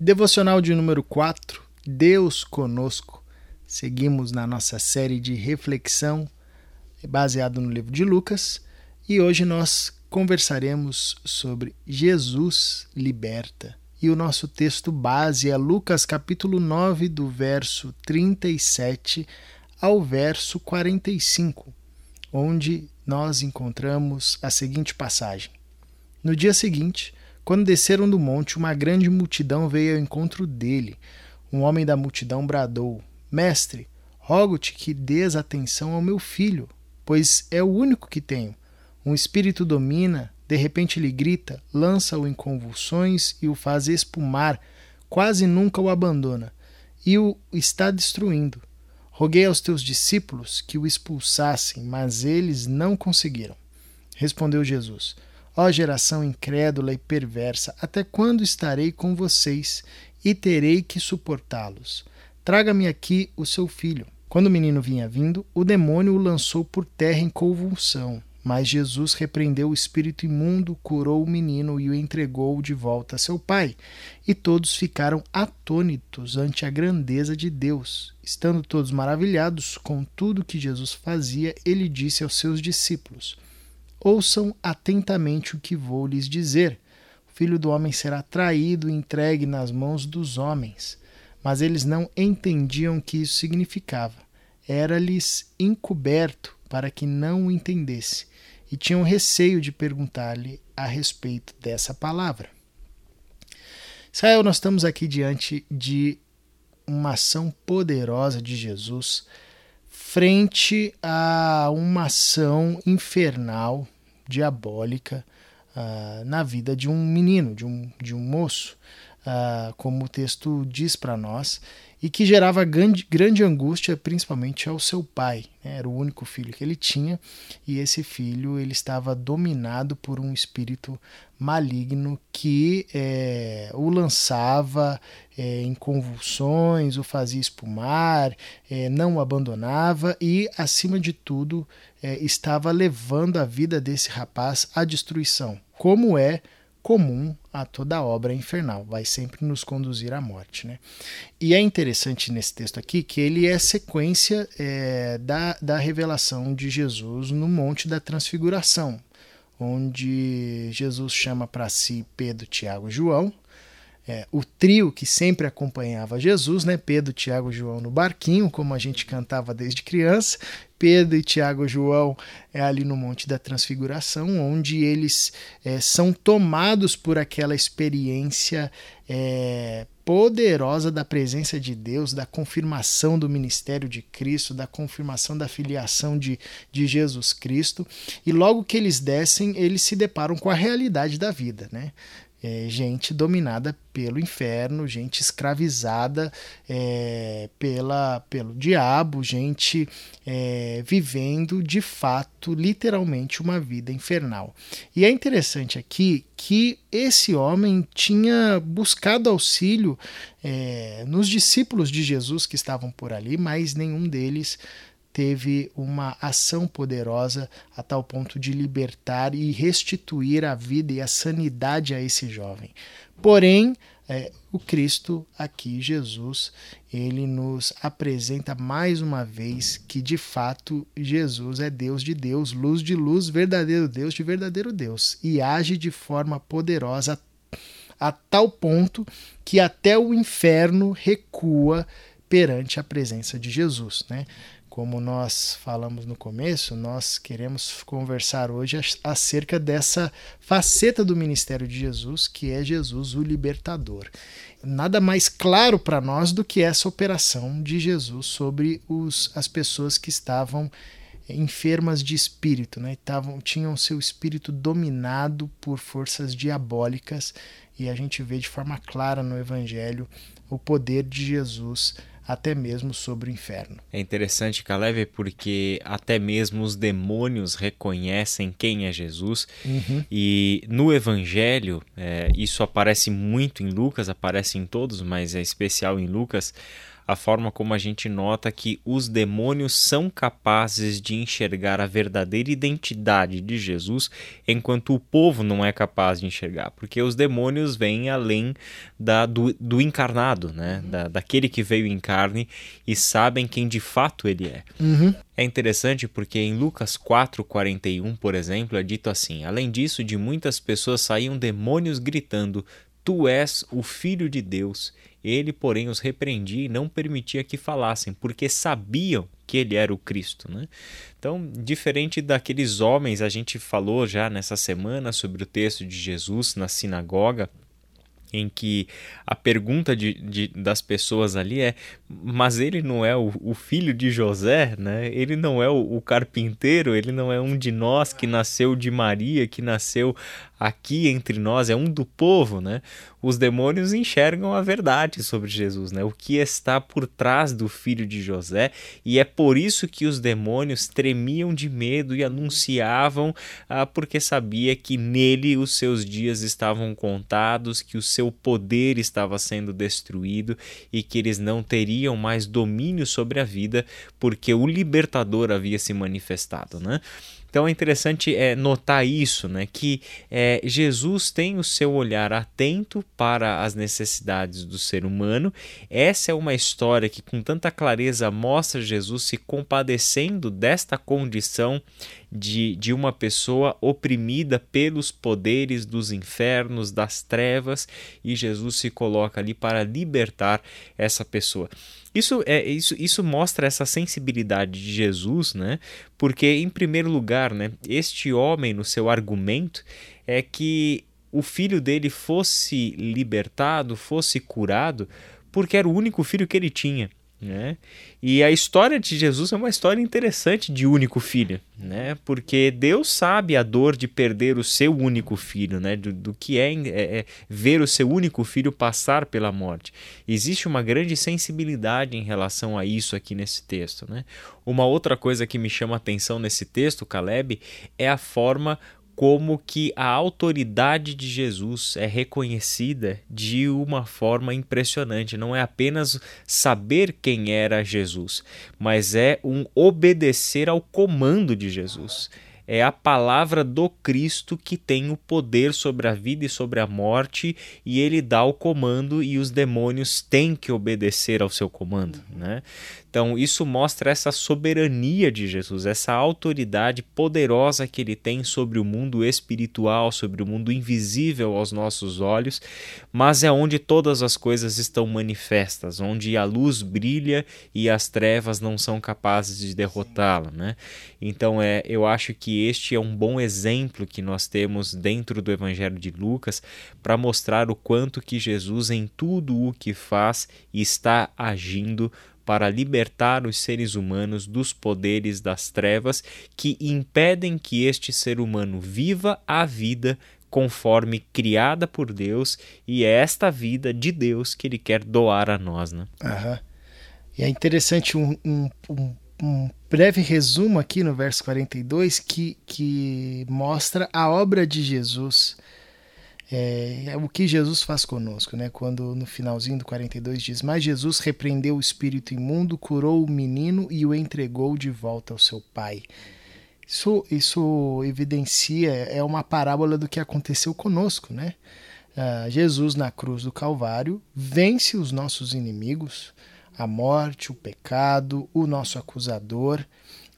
Devocional de número 4, Deus conosco. Seguimos na nossa série de reflexão baseado no livro de Lucas e hoje nós conversaremos sobre Jesus liberta. E o nosso texto base é Lucas capítulo 9, do verso 37 ao verso 45, onde nós encontramos a seguinte passagem: No dia seguinte, quando desceram do monte, uma grande multidão veio ao encontro dele. Um homem da multidão bradou: Mestre, rogo-te que dês atenção ao meu filho, pois é o único que tenho. Um espírito domina, de repente ele grita, lança-o em convulsões e o faz espumar, quase nunca o abandona, e o está destruindo. Roguei aos teus discípulos que o expulsassem, mas eles não conseguiram. Respondeu Jesus: Ó geração incrédula e perversa, até quando estarei com vocês e terei que suportá-los? Traga-me aqui o seu filho. Quando o menino vinha vindo, o demônio o lançou por terra em convulsão. Mas Jesus repreendeu o espírito imundo, curou o menino e o entregou de volta a seu pai. E todos ficaram atônitos ante a grandeza de Deus. Estando todos maravilhados com tudo que Jesus fazia, ele disse aos seus discípulos: Ouçam atentamente o que vou lhes dizer. O filho do homem será traído e entregue nas mãos dos homens. Mas eles não entendiam o que isso significava. Era-lhes encoberto para que não o entendesse, e tinham receio de perguntar-lhe a respeito dessa palavra. Israel, nós estamos aqui diante de uma ação poderosa de Jesus frente a uma ação infernal, diabólica, uh, na vida de um menino, de um, de um moço, uh, como o texto diz para nós, e que gerava grande, grande angústia principalmente ao seu pai. Né? Era o único filho que ele tinha e esse filho ele estava dominado por um espírito maligno que é, o lançava é, em convulsões, o fazia espumar, é, não o abandonava e, acima de tudo, estava levando a vida desse rapaz à destruição, como é comum a toda obra infernal, vai sempre nos conduzir à morte. Né? E é interessante nesse texto aqui que ele é sequência é, da, da revelação de Jesus no Monte da Transfiguração, onde Jesus chama para si Pedro, Tiago e João, é, o trio que sempre acompanhava Jesus, né? Pedro, Tiago e João no barquinho, como a gente cantava desde criança. Pedro e Tiago e João é ali no Monte da Transfiguração, onde eles é, são tomados por aquela experiência é, poderosa da presença de Deus, da confirmação do ministério de Cristo, da confirmação da filiação de, de Jesus Cristo. E logo que eles descem, eles se deparam com a realidade da vida, né? É, gente dominada pelo inferno, gente escravizada é, pela, pelo diabo, gente é, vivendo de fato, literalmente, uma vida infernal. E é interessante aqui que esse homem tinha buscado auxílio é, nos discípulos de Jesus que estavam por ali, mas nenhum deles teve uma ação poderosa a tal ponto de libertar e restituir a vida e a sanidade a esse jovem. Porém, é, o Cristo aqui, Jesus, ele nos apresenta mais uma vez que de fato Jesus é Deus de Deus, luz de luz, verdadeiro Deus de verdadeiro Deus e age de forma poderosa a tal ponto que até o inferno recua perante a presença de Jesus, né? Como nós falamos no começo, nós queremos conversar hoje acerca dessa faceta do ministério de Jesus, que é Jesus o libertador. Nada mais claro para nós do que essa operação de Jesus sobre os, as pessoas que estavam enfermas de espírito, né? Tavam, tinham seu espírito dominado por forças diabólicas, e a gente vê de forma clara no Evangelho o poder de Jesus até mesmo sobre o inferno. É interessante, Caleb, porque até mesmo os demônios reconhecem quem é Jesus. Uhum. E no Evangelho, é, isso aparece muito em Lucas, aparece em todos, mas é especial em Lucas. A forma como a gente nota que os demônios são capazes de enxergar a verdadeira identidade de Jesus, enquanto o povo não é capaz de enxergar, porque os demônios vêm além da, do, do encarnado, né? Da, daquele que veio em carne e sabem quem de fato ele é. Uhum. É interessante porque em Lucas 4,41, por exemplo, é dito assim: Além disso, de muitas pessoas saíam demônios gritando: Tu és o Filho de Deus. Ele, porém, os repreendia e não permitia que falassem, porque sabiam que ele era o Cristo. Né? Então, diferente daqueles homens, a gente falou já nessa semana sobre o texto de Jesus na sinagoga em que a pergunta de, de, das pessoas ali é: mas ele não é o, o filho de José, né? Ele não é o, o, carpinteiro, ele não é um de nós que nasceu de Maria, que nasceu aqui entre nós, é um do povo, né? Os demônios enxergam a verdade sobre Jesus, né? O que está por trás do filho de José, e é por isso que os demônios tremiam de medo e anunciavam, ah, porque sabia que nele os seus dias estavam contados, que o seu poder estava sendo destruído e que eles não teriam mais domínio sobre a vida, porque o libertador havia se manifestado, né? Então é interessante é, notar isso, né? que é, Jesus tem o seu olhar atento para as necessidades do ser humano. Essa é uma história que, com tanta clareza, mostra Jesus se compadecendo desta condição de, de uma pessoa oprimida pelos poderes dos infernos, das trevas, e Jesus se coloca ali para libertar essa pessoa. Isso, é, isso, isso mostra essa sensibilidade de Jesus, né? Porque, em primeiro lugar, né, este homem, no seu argumento, é que o filho dele fosse libertado, fosse curado, porque era o único filho que ele tinha. Né? E a história de Jesus é uma história interessante de único filho, né? porque Deus sabe a dor de perder o seu único filho, né? do, do que é, é, é, ver o seu único filho passar pela morte. Existe uma grande sensibilidade em relação a isso aqui nesse texto. Né? Uma outra coisa que me chama a atenção nesse texto, Caleb, é a forma como que a autoridade de Jesus é reconhecida de uma forma impressionante. Não é apenas saber quem era Jesus, mas é um obedecer ao comando de Jesus é a palavra do Cristo que tem o poder sobre a vida e sobre a morte, e ele dá o comando e os demônios têm que obedecer ao seu comando, né? Então, isso mostra essa soberania de Jesus, essa autoridade poderosa que ele tem sobre o mundo espiritual, sobre o mundo invisível aos nossos olhos, mas é onde todas as coisas estão manifestas, onde a luz brilha e as trevas não são capazes de derrotá-la, né? Então, é, eu acho que este é um bom exemplo que nós temos dentro do Evangelho de Lucas para mostrar o quanto que Jesus em tudo o que faz está agindo para libertar os seres humanos dos poderes das trevas que impedem que este ser humano viva a vida conforme criada por Deus e é esta vida de Deus que ele quer doar a nós. Né? Uhum. E é interessante um, um, um, um, breve resumo aqui no verso 42 que, que mostra a obra de Jesus é, é, o que Jesus faz conosco, né? Quando no finalzinho do 42 diz: Mas Jesus repreendeu o espírito imundo, curou o menino e o entregou de volta ao seu pai. Isso, isso evidencia, é uma parábola do que aconteceu conosco, né? Uh, Jesus na cruz do Calvário vence os nossos inimigos, a morte, o pecado, o nosso acusador,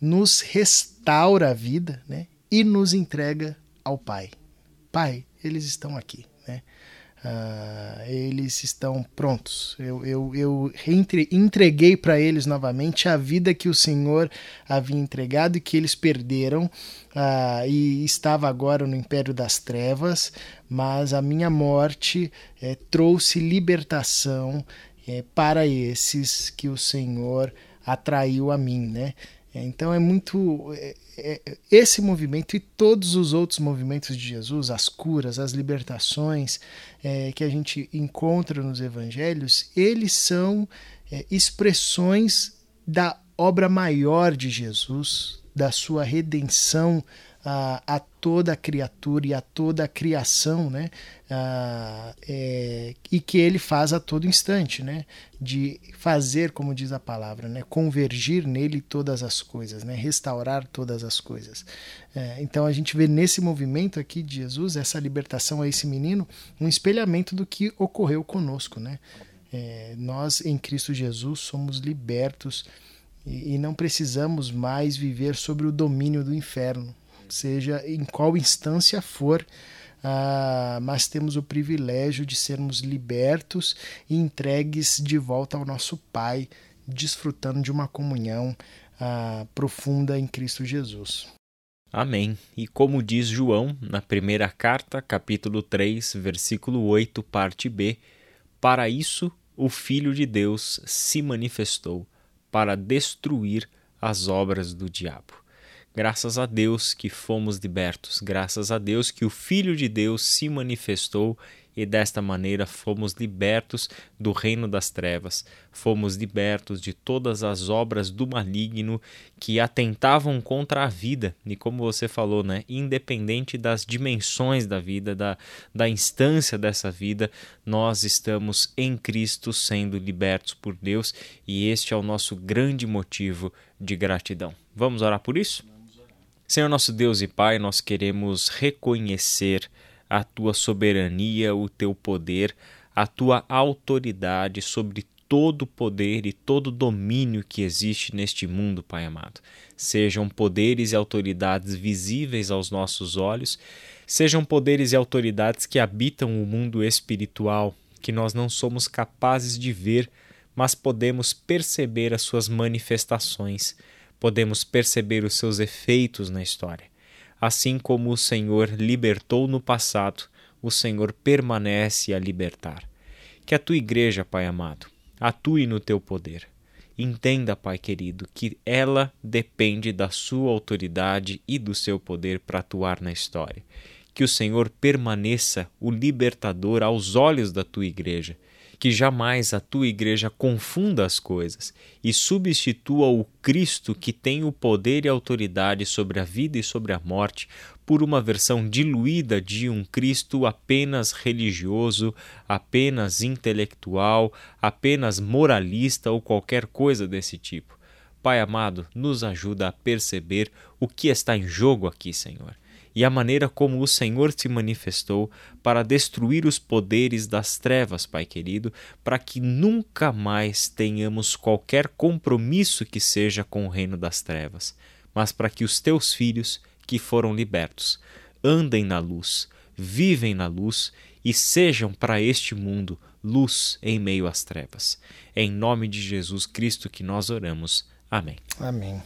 nos restaura a vida né? e nos entrega ao Pai. Pai, eles estão aqui. Né? Uh, eles estão prontos. Eu, eu, eu entreguei para eles novamente a vida que o Senhor havia entregado e que eles perderam, uh, e estava agora no império das trevas, mas a minha morte é, trouxe libertação é, para esses que o Senhor atraiu a mim. Né? Então é muito. É, é, esse movimento e todos os outros movimentos de Jesus, as curas, as libertações é, que a gente encontra nos evangelhos, eles são é, expressões da obra maior de Jesus, da sua redenção a, a toda criatura e a toda criação, né? Ah, é, e que ele faz a todo instante, né? De fazer, como diz a palavra, né? Convergir nele todas as coisas, né? Restaurar todas as coisas. É, então a gente vê nesse movimento aqui de Jesus, essa libertação a esse menino, um espelhamento do que ocorreu conosco, né? É, nós em Cristo Jesus somos libertos e, e não precisamos mais viver sobre o domínio do inferno, seja em qual instância for. Ah, mas temos o privilégio de sermos libertos e entregues de volta ao nosso Pai, desfrutando de uma comunhão ah, profunda em Cristo Jesus. Amém. E como diz João na primeira carta, capítulo 3, versículo 8, parte B, para isso o Filho de Deus se manifestou, para destruir as obras do diabo. Graças a Deus que fomos libertos, graças a Deus que o Filho de Deus se manifestou e desta maneira fomos libertos do reino das trevas, fomos libertos de todas as obras do maligno que atentavam contra a vida, e como você falou, né, independente das dimensões da vida, da, da instância dessa vida, nós estamos em Cristo sendo libertos por Deus, e este é o nosso grande motivo de gratidão. Vamos orar por isso? Senhor nosso Deus e Pai, nós queremos reconhecer a tua soberania, o teu poder, a tua autoridade sobre todo o poder e todo o domínio que existe neste mundo, Pai amado. Sejam poderes e autoridades visíveis aos nossos olhos, sejam poderes e autoridades que habitam o mundo espiritual, que nós não somos capazes de ver, mas podemos perceber as suas manifestações, podemos perceber os seus efeitos na história. Assim como o Senhor libertou no passado, o Senhor permanece a libertar. Que a tua igreja, Pai amado, atue no teu poder. Entenda, Pai querido, que ela depende da sua autoridade e do seu poder para atuar na história. Que o Senhor permaneça o libertador aos olhos da tua igreja que jamais a tua igreja confunda as coisas e substitua o Cristo que tem o poder e autoridade sobre a vida e sobre a morte por uma versão diluída de um Cristo apenas religioso, apenas intelectual, apenas moralista ou qualquer coisa desse tipo. Pai amado, nos ajuda a perceber o que está em jogo aqui, Senhor e a maneira como o Senhor se manifestou para destruir os poderes das trevas, Pai querido, para que nunca mais tenhamos qualquer compromisso que seja com o reino das trevas, mas para que os teus filhos, que foram libertos, andem na luz, vivem na luz e sejam para este mundo luz em meio às trevas. É em nome de Jesus Cristo que nós oramos. Amém. Amém.